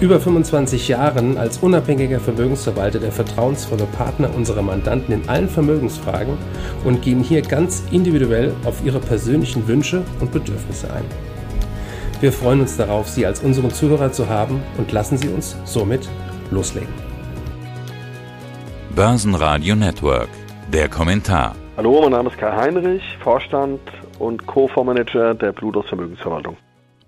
über 25 Jahren als unabhängiger Vermögensverwalter der vertrauensvolle Partner unserer Mandanten in allen Vermögensfragen und gehen hier ganz individuell auf ihre persönlichen Wünsche und Bedürfnisse ein. Wir freuen uns darauf, Sie als unseren Zuhörer zu haben und lassen Sie uns somit loslegen. Börsenradio Network, der Kommentar. Hallo, mein Name ist Kai Heinrich, Vorstand und Co-Fondsmanager der Plutos Vermögensverwaltung.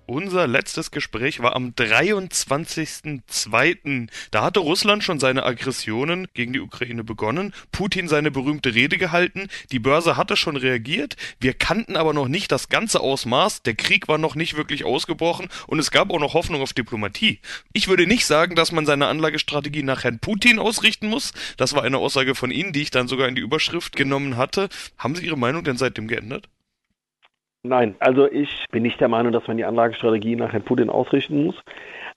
Unser letztes Gespräch war am 23.02. Da hatte Russland schon seine Aggressionen gegen die Ukraine begonnen, Putin seine berühmte Rede gehalten, die Börse hatte schon reagiert, wir kannten aber noch nicht das ganze Ausmaß, der Krieg war noch nicht wirklich ausgebrochen und es gab auch noch Hoffnung auf Diplomatie. Ich würde nicht sagen, dass man seine Anlagestrategie nach Herrn Putin ausrichten muss, das war eine Aussage von Ihnen, die ich dann sogar in die Überschrift genommen hatte. Haben Sie Ihre Meinung denn seitdem geändert? Nein, also ich bin nicht der Meinung, dass man die Anlagestrategie nach Herrn Putin ausrichten muss.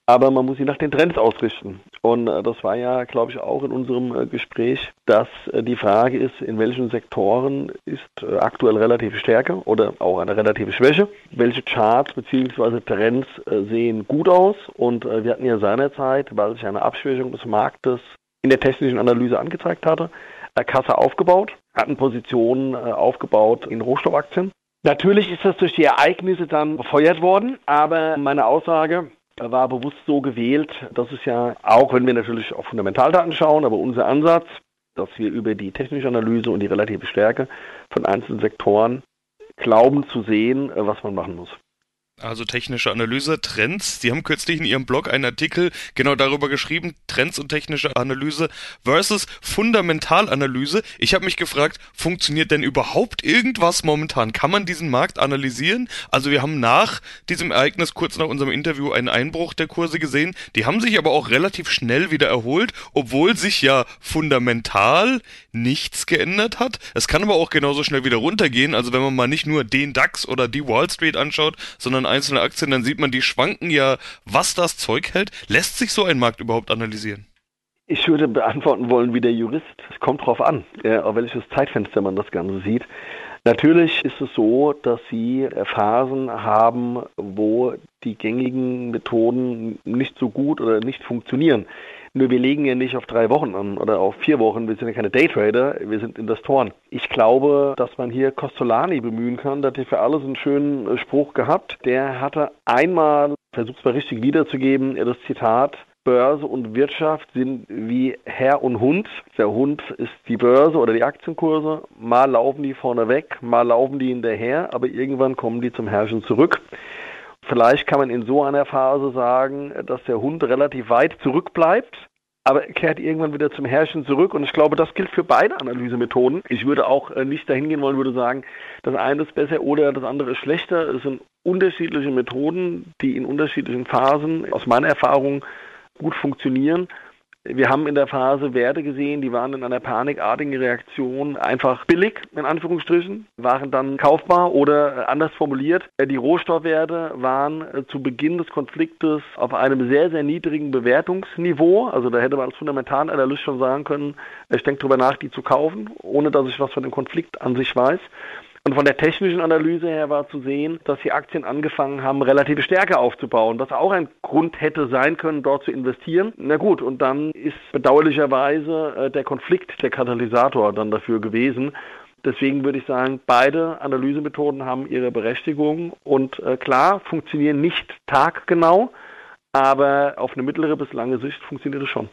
Aber man muss sie nach den Trends ausrichten. Und äh, das war ja, glaube ich, auch in unserem äh, Gespräch, dass äh, die Frage ist, in welchen Sektoren ist aktuell relative Stärke oder auch eine relative Schwäche. Welche Charts bzw. Trends sehen gut aus? Und wir hatten ja seinerzeit, weil sich eine Abschwächung des Marktes in der technischen Analyse angezeigt hatte, Kasse aufgebaut, hatten Positionen aufgebaut in Rohstoffaktien Natürlich ist das durch die Ereignisse dann befeuert worden, aber meine Aussage war bewusst so gewählt, dass es ja auch, wenn wir natürlich auf Fundamentaldaten schauen, aber unser Ansatz, dass wir über die technische Analyse und die relative Stärke von einzelnen Sektoren glauben zu sehen, was man machen muss also technische Analyse, Trends. Sie haben kürzlich in Ihrem Blog einen Artikel genau darüber geschrieben, Trends und technische Analyse versus Fundamentalanalyse. Ich habe mich gefragt, funktioniert denn überhaupt irgendwas momentan? Kann man diesen Markt analysieren? Also wir haben nach diesem Ereignis, kurz nach unserem Interview, einen Einbruch der Kurse gesehen. Die haben sich aber auch relativ schnell wieder erholt, obwohl sich ja fundamental nichts geändert hat. Es kann aber auch genauso schnell wieder runtergehen. Also wenn man mal nicht nur den DAX oder die Wall Street anschaut, sondern einzelne Aktien, dann sieht man, die schwanken ja, was das Zeug hält. Lässt sich so ein Markt überhaupt analysieren? Ich würde beantworten wollen wie der Jurist. Es kommt drauf an, auf welches Zeitfenster man das Ganze sieht. Natürlich ist es so, dass Sie Phasen haben, wo die gängigen Methoden nicht so gut oder nicht funktionieren. Nur wir legen ja nicht auf drei Wochen an oder auf vier Wochen. Wir sind ja keine Daytrader, wir sind Investoren. Ich glaube, dass man hier Costolani bemühen kann. Der hat hier für alles einen schönen äh, Spruch gehabt. Der hatte einmal, versucht es mal richtig wiederzugeben, das Zitat, Börse und Wirtschaft sind wie Herr und Hund. Der Hund ist die Börse oder die Aktienkurse. Mal laufen die vorne weg, mal laufen die hinterher, aber irgendwann kommen die zum Herrschen zurück. Vielleicht kann man in so einer Phase sagen, dass der Hund relativ weit zurückbleibt, aber er kehrt irgendwann wieder zum Herrschen zurück. Und ich glaube, das gilt für beide Analysemethoden. Ich würde auch äh, nicht dahin gehen wollen, würde sagen, das eine ist besser oder das andere ist schlechter. Es sind unterschiedliche Methoden, die in unterschiedlichen Phasen aus meiner Erfahrung gut funktionieren. Wir haben in der Phase Werte gesehen, die waren in einer panikartigen Reaktion einfach billig, in Anführungsstrichen, waren dann kaufbar oder äh, anders formuliert, äh, die Rohstoffwerte waren äh, zu Beginn des Konfliktes auf einem sehr, sehr niedrigen Bewertungsniveau. Also da hätte man als Fundamentalanalyst schon sagen können, ich denke darüber nach, die zu kaufen, ohne dass ich was von dem Konflikt an sich weiß. Und von der technischen Analyse her war zu sehen, dass die Aktien angefangen haben, relative Stärke aufzubauen, was auch ein Grund hätte sein können, dort zu investieren. Na gut, und dann ist bedauerlicherweise äh, der Konflikt der Katalysator dann dafür gewesen. Deswegen würde ich sagen, beide Analysemethoden haben ihre Berechtigung und äh, klar, funktionieren nicht taggenau, aber auf eine mittlere bis lange Sicht funktioniert es schon.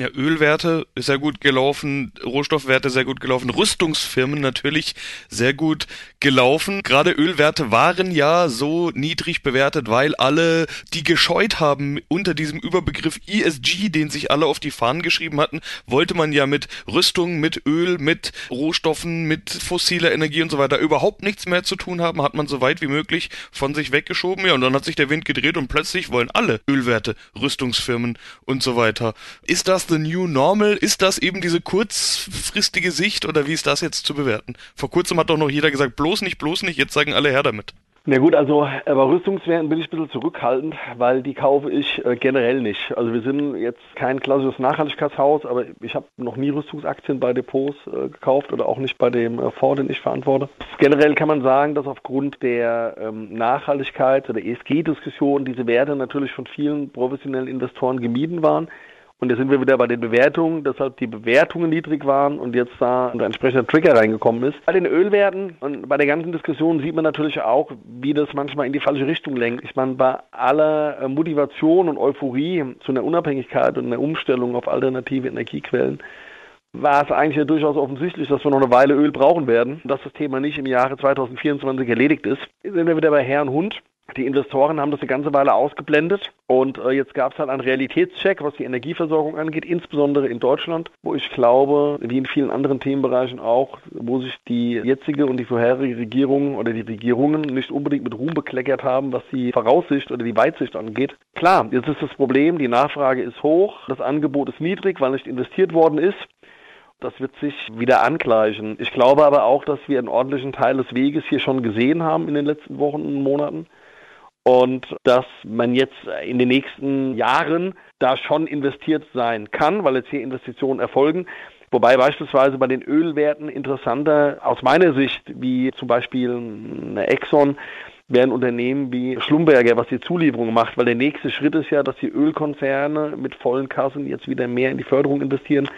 Ja, Ölwerte ist sehr gut gelaufen, Rohstoffwerte sehr gut gelaufen, Rüstungsfirmen natürlich sehr gut gelaufen. Gerade Ölwerte waren ja so niedrig bewertet, weil alle die gescheut haben unter diesem Überbegriff ESG, den sich alle auf die Fahnen geschrieben hatten, wollte man ja mit Rüstung, mit Öl, mit Rohstoffen, mit fossiler Energie und so weiter überhaupt nichts mehr zu tun haben, hat man so weit wie möglich von sich weggeschoben. Ja, und dann hat sich der Wind gedreht und plötzlich wollen alle Ölwerte, Rüstungsfirmen und so weiter. Ist das das the new normal? Ist das eben diese kurzfristige Sicht oder wie ist das jetzt zu bewerten? Vor kurzem hat doch noch jeder gesagt, bloß nicht, bloß nicht, jetzt sagen alle her damit. Na gut, also bei Rüstungswerten bin ich ein bisschen zurückhaltend, weil die kaufe ich äh, generell nicht. Also wir sind jetzt kein klassisches Nachhaltigkeitshaus, aber ich habe noch nie Rüstungsaktien bei Depots äh, gekauft oder auch nicht bei dem äh, Fonds, den ich verantworte. Generell kann man sagen, dass aufgrund der ähm, Nachhaltigkeit oder ESG-Diskussion diese Werte natürlich von vielen professionellen Investoren gemieden waren. Und jetzt sind wir wieder bei den Bewertungen, deshalb die Bewertungen niedrig waren und jetzt da ein entsprechender Trigger reingekommen ist. Bei den Ölwerten und bei der ganzen Diskussion sieht man natürlich auch, wie das manchmal in die falsche Richtung lenkt. Ich meine, bei aller äh, Motivation und Euphorie zu einer Unabhängigkeit und einer Umstellung auf alternative Energiequellen war es eigentlich ja durchaus offensichtlich, dass wir noch eine Weile Öl brauchen werden, dass das Thema nicht im Jahre 2024 erledigt ist. Jetzt sind wir wieder bei Herrn Hund. Die Investoren haben das eine ganze Weile ausgeblendet und äh, jetzt gab es halt einen Realitätscheck, was die Energieversorgung angeht, insbesondere in Deutschland, wo ich glaube, wie in vielen anderen Themenbereichen auch, wo sich die jetzige und die vorherige Regierung oder die Regierungen nicht unbedingt mit Ruhm bekleckert haben, was die Voraussicht oder die Weitsicht angeht. Klar, jetzt ist das Problem, die Nachfrage ist hoch, das Angebot ist niedrig, weil nicht investiert worden ist. Das wird sich wieder angleichen. Ich glaube aber auch, dass wir einen ordentlichen Teil des Weges hier schon gesehen haben in den letzten Wochen und Monaten und dass man jetzt in den nächsten Jahren da schon investiert sein kann, weil jetzt hier Investitionen erfolgen. Wobei beispielsweise bei den Ölwerten interessanter aus meiner Sicht, wie zum Beispiel eine Exxon, wären Unternehmen wie Schlumberger, was die Zulieferung macht, weil der nächste Schritt ist ja, dass die Ölkonzerne mit vollen Kassen jetzt wieder mehr in die Förderung investieren.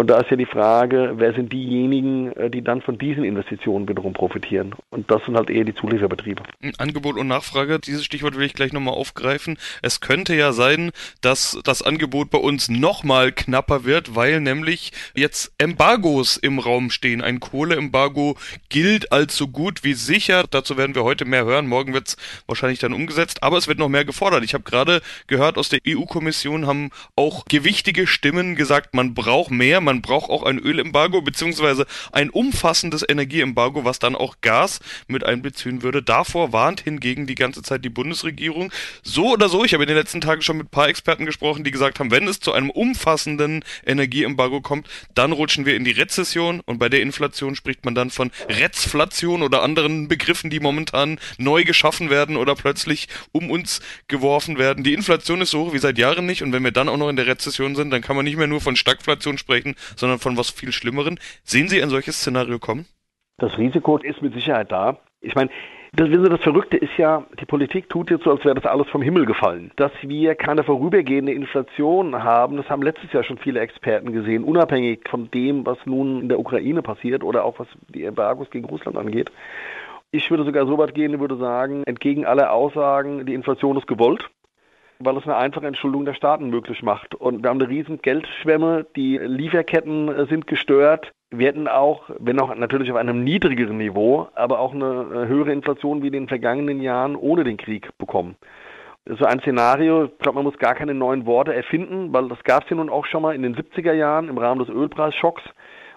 Und da ist ja die Frage, wer sind diejenigen, äh, die dann von diesen Investitionen wiederum profitieren? Und das sind halt eher die Zulieferbetriebe. Angebot und Nachfrage, dieses Stichwort will ich gleich nochmal aufgreifen. Es könnte ja sein, dass das Angebot bei uns nochmal knapper wird, weil nämlich jetzt Embargos im Raum stehen. Ein Kohleembargo gilt als so gut wie sicher. Dazu werden wir heute mehr hören. Morgen wird es wahrscheinlich dann umgesetzt, aber es wird noch mehr gefordert. Ich habe gerade gehört, aus der EU-Kommission haben auch gewichtige Stimmen gesagt, man braucht mehr, man braucht auch ein Ölembargo beziehungsweise ein umfassendes Energieembargo, was dann auch Gas mit einbeziehen würde. Davor warnt hingegen die ganze Zeit die Bundesregierung. So oder so, ich habe in den letzten Tagen schon mit ein paar Experten gesprochen, die gesagt haben, wenn es zu einem umfassenden Energieembargo kommt, dann rutschen wir in die Rezession und bei der Inflation spricht man dann von Rezflation oder anderen Begriffen, die momentan neu geschaffen werden oder plötzlich um uns geworfen werden. Die Inflation ist so hoch wie seit Jahren nicht und wenn wir dann auch noch in der Rezession sind, dann kann man nicht mehr nur von Stagflation sprechen, sondern von was viel Schlimmeren. Sehen Sie ein solches Szenario kommen? Das Risiko ist mit Sicherheit da. Ich meine, das, wissen Sie, das Verrückte ist ja, die Politik tut jetzt so, als wäre das alles vom Himmel gefallen. Dass wir keine vorübergehende Inflation haben, das haben letztes Jahr schon viele Experten gesehen, unabhängig von dem, was nun in der Ukraine passiert oder auch was die Embargos gegen Russland angeht. Ich würde sogar so weit gehen, würde sagen, entgegen aller Aussagen, die Inflation ist gewollt weil es eine einfache Entschuldung der Staaten möglich macht. Und wir haben eine riesen Geldschwemme, die Lieferketten äh, sind gestört. Wir hätten auch, wenn auch natürlich auf einem niedrigeren Niveau, aber auch eine höhere Inflation wie in den vergangenen Jahren ohne den Krieg bekommen. So ein Szenario, ich glaube, man muss gar keine neuen Worte erfinden, weil das gab es ja nun auch schon mal in den 70er Jahren im Rahmen des Ölpreisschocks.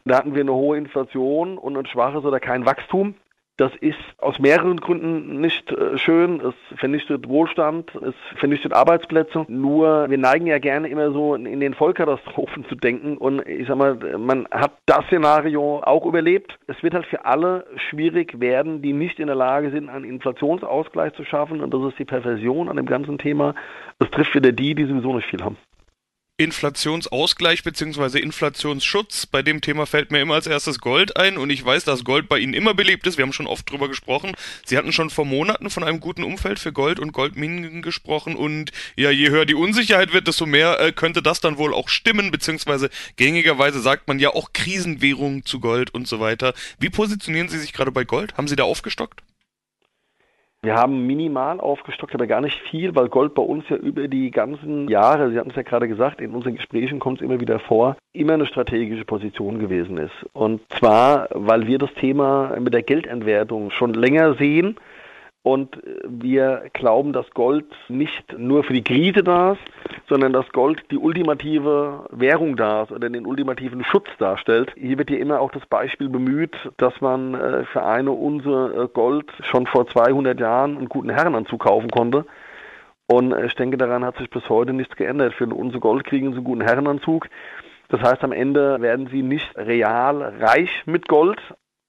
Da hatten wir eine hohe Inflation und ein schwaches oder kein Wachstum. Das ist aus mehreren Gründen nicht äh, schön. Es vernichtet Wohlstand, es vernichtet Arbeitsplätze. Nur wir neigen ja gerne immer so in den Vollkatastrophen zu denken. Und ich sag mal, man hat das Szenario auch überlebt. Es wird halt für alle schwierig werden, die nicht in der Lage sind, einen Inflationsausgleich zu schaffen. Und das ist die Perversion an dem ganzen Thema. Es trifft wieder die, die sowieso nicht viel haben. Inflationsausgleich bzw. Inflationsschutz. Bei dem Thema fällt mir immer als erstes Gold ein und ich weiß, dass Gold bei Ihnen immer beliebt ist. Wir haben schon oft drüber gesprochen. Sie hatten schon vor Monaten von einem guten Umfeld für Gold und Goldminen gesprochen und ja, je höher die Unsicherheit wird, desto mehr äh, könnte das dann wohl auch stimmen, beziehungsweise gängigerweise sagt man ja auch Krisenwährung zu Gold und so weiter. Wie positionieren Sie sich gerade bei Gold? Haben Sie da aufgestockt? Wir haben minimal aufgestockt, aber gar nicht viel, weil Gold bei uns ja über die ganzen Jahre, Sie hatten es ja gerade gesagt, in unseren Gesprächen kommt es immer wieder vor, immer eine strategische Position gewesen ist. Und zwar, weil wir das Thema mit der Geldentwertung schon länger sehen und wir glauben, dass Gold nicht nur für die Krise da ist, sondern dass Gold die ultimative Währung da ist oder den ultimativen Schutz darstellt. Hier wird ja immer auch das Beispiel bemüht, dass man äh, für eine Unse äh, Gold schon vor 200 Jahren einen guten Herrenanzug kaufen konnte. Und ich denke, daran hat sich bis heute nichts geändert. Für unser Gold kriegen sie einen guten Herrenanzug. Das heißt, am Ende werden sie nicht real reich mit Gold,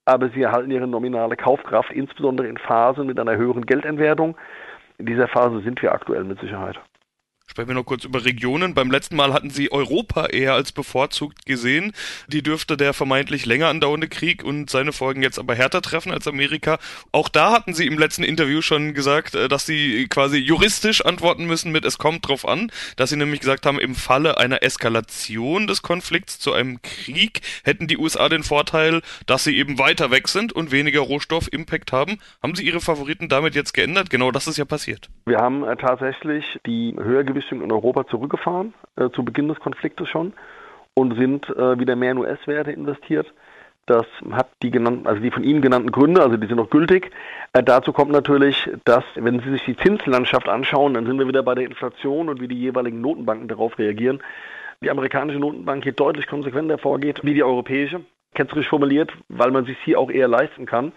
aber sie erhalten ihre nominale Kaufkraft, insbesondere in Phasen mit einer höheren Geldentwertung. In dieser Phase sind wir aktuell mit Sicherheit. Sprechen wir noch kurz über Regionen. Beim letzten Mal hatten sie Europa eher als bevorzugt gesehen. Die dürfte der vermeintlich länger andauernde Krieg und seine Folgen jetzt aber härter treffen als Amerika. Auch da hatten sie im letzten Interview schon gesagt, äh, dass sie quasi juristisch antworten müssen mit es kommt drauf an, dass sie nämlich gesagt haben, im Falle einer Eskalation des Konflikts zu einem Krieg hätten die USA den Vorteil, dass sie eben weiter weg sind und weniger Rohstoffimpact haben. Haben sie ihre Favoriten damit jetzt geändert? Genau das ist ja passiert. Wir haben äh, tatsächlich die höher Richtung in Europa zurückgefahren, äh, zu Beginn des Konfliktes schon, und sind äh, wieder mehr in US-Werte investiert. Das hat die genannten, also die von Ihnen genannten Gründe, also die sind noch gültig. Äh, dazu kommt natürlich, dass, wenn Sie sich die Zinslandschaft anschauen, dann sind wir wieder bei der Inflation und wie die jeweiligen Notenbanken darauf reagieren. Die amerikanische Notenbank hier deutlich konsequenter vorgeht wie die europäische. Ketzerisch formuliert, weil man sich hier auch eher leisten kann.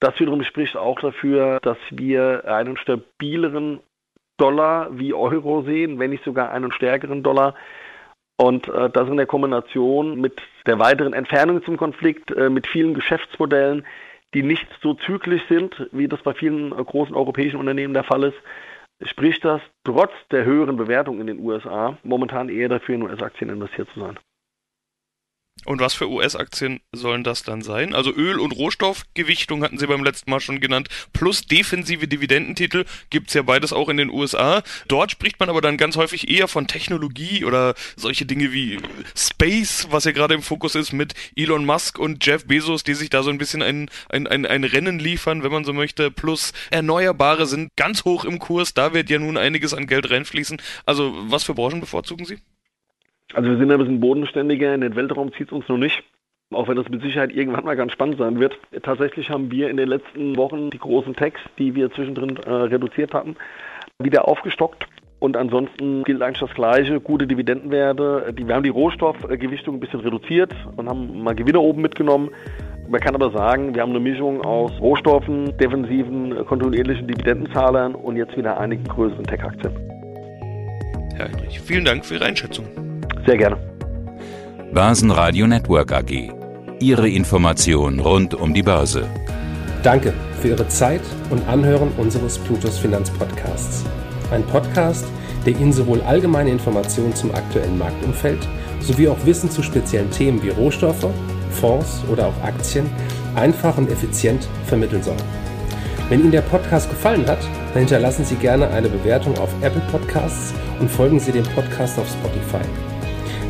Das wiederum spricht auch dafür, dass wir einen stabileren Dollar wie Euro sehen, wenn nicht sogar einen stärkeren Dollar. Und äh, das in der Kombination mit der weiteren Entfernung zum Konflikt, äh, mit vielen Geschäftsmodellen, die nicht so zyklisch sind, wie das bei vielen äh, großen europäischen Unternehmen der Fall ist, spricht das trotz der höheren Bewertung in den USA momentan eher dafür, in US-Aktien investiert zu sein. Und was für US-Aktien sollen das dann sein? Also Öl- und Rohstoffgewichtung hatten Sie beim letzten Mal schon genannt, plus defensive Dividendentitel gibt's ja beides auch in den USA. Dort spricht man aber dann ganz häufig eher von Technologie oder solche Dinge wie Space, was ja gerade im Fokus ist mit Elon Musk und Jeff Bezos, die sich da so ein bisschen ein, ein, ein, ein Rennen liefern, wenn man so möchte. Plus Erneuerbare sind ganz hoch im Kurs, da wird ja nun einiges an Geld reinfließen. Also was für Branchen bevorzugen Sie? Also wir sind ein bisschen bodenständiger, in den Weltraum zieht es uns noch nicht. Auch wenn das mit Sicherheit irgendwann mal ganz spannend sein wird. Tatsächlich haben wir in den letzten Wochen die großen Tags, die wir zwischendrin äh, reduziert hatten, wieder aufgestockt. Und ansonsten gilt eigentlich das Gleiche, gute Dividendenwerte. Die, wir haben die Rohstoffgewichtung ein bisschen reduziert und haben mal Gewinne oben mitgenommen. Man kann aber sagen, wir haben eine Mischung aus Rohstoffen, defensiven, kontinuierlichen Dividendenzahlern und jetzt wieder einigen größeren Tech-Aktien. Herr Heinrich, vielen Dank für Ihre Einschätzung. Sehr gerne. Börsenradio Network AG. Ihre Information rund um die Börse. Danke für Ihre Zeit und Anhören unseres Plutos Finanzpodcasts. Ein Podcast, der Ihnen sowohl allgemeine Informationen zum aktuellen Marktumfeld sowie auch Wissen zu speziellen Themen wie Rohstoffe, Fonds oder auch Aktien einfach und effizient vermitteln soll. Wenn Ihnen der Podcast gefallen hat, dann hinterlassen Sie gerne eine Bewertung auf Apple Podcasts und folgen Sie dem Podcast auf Spotify.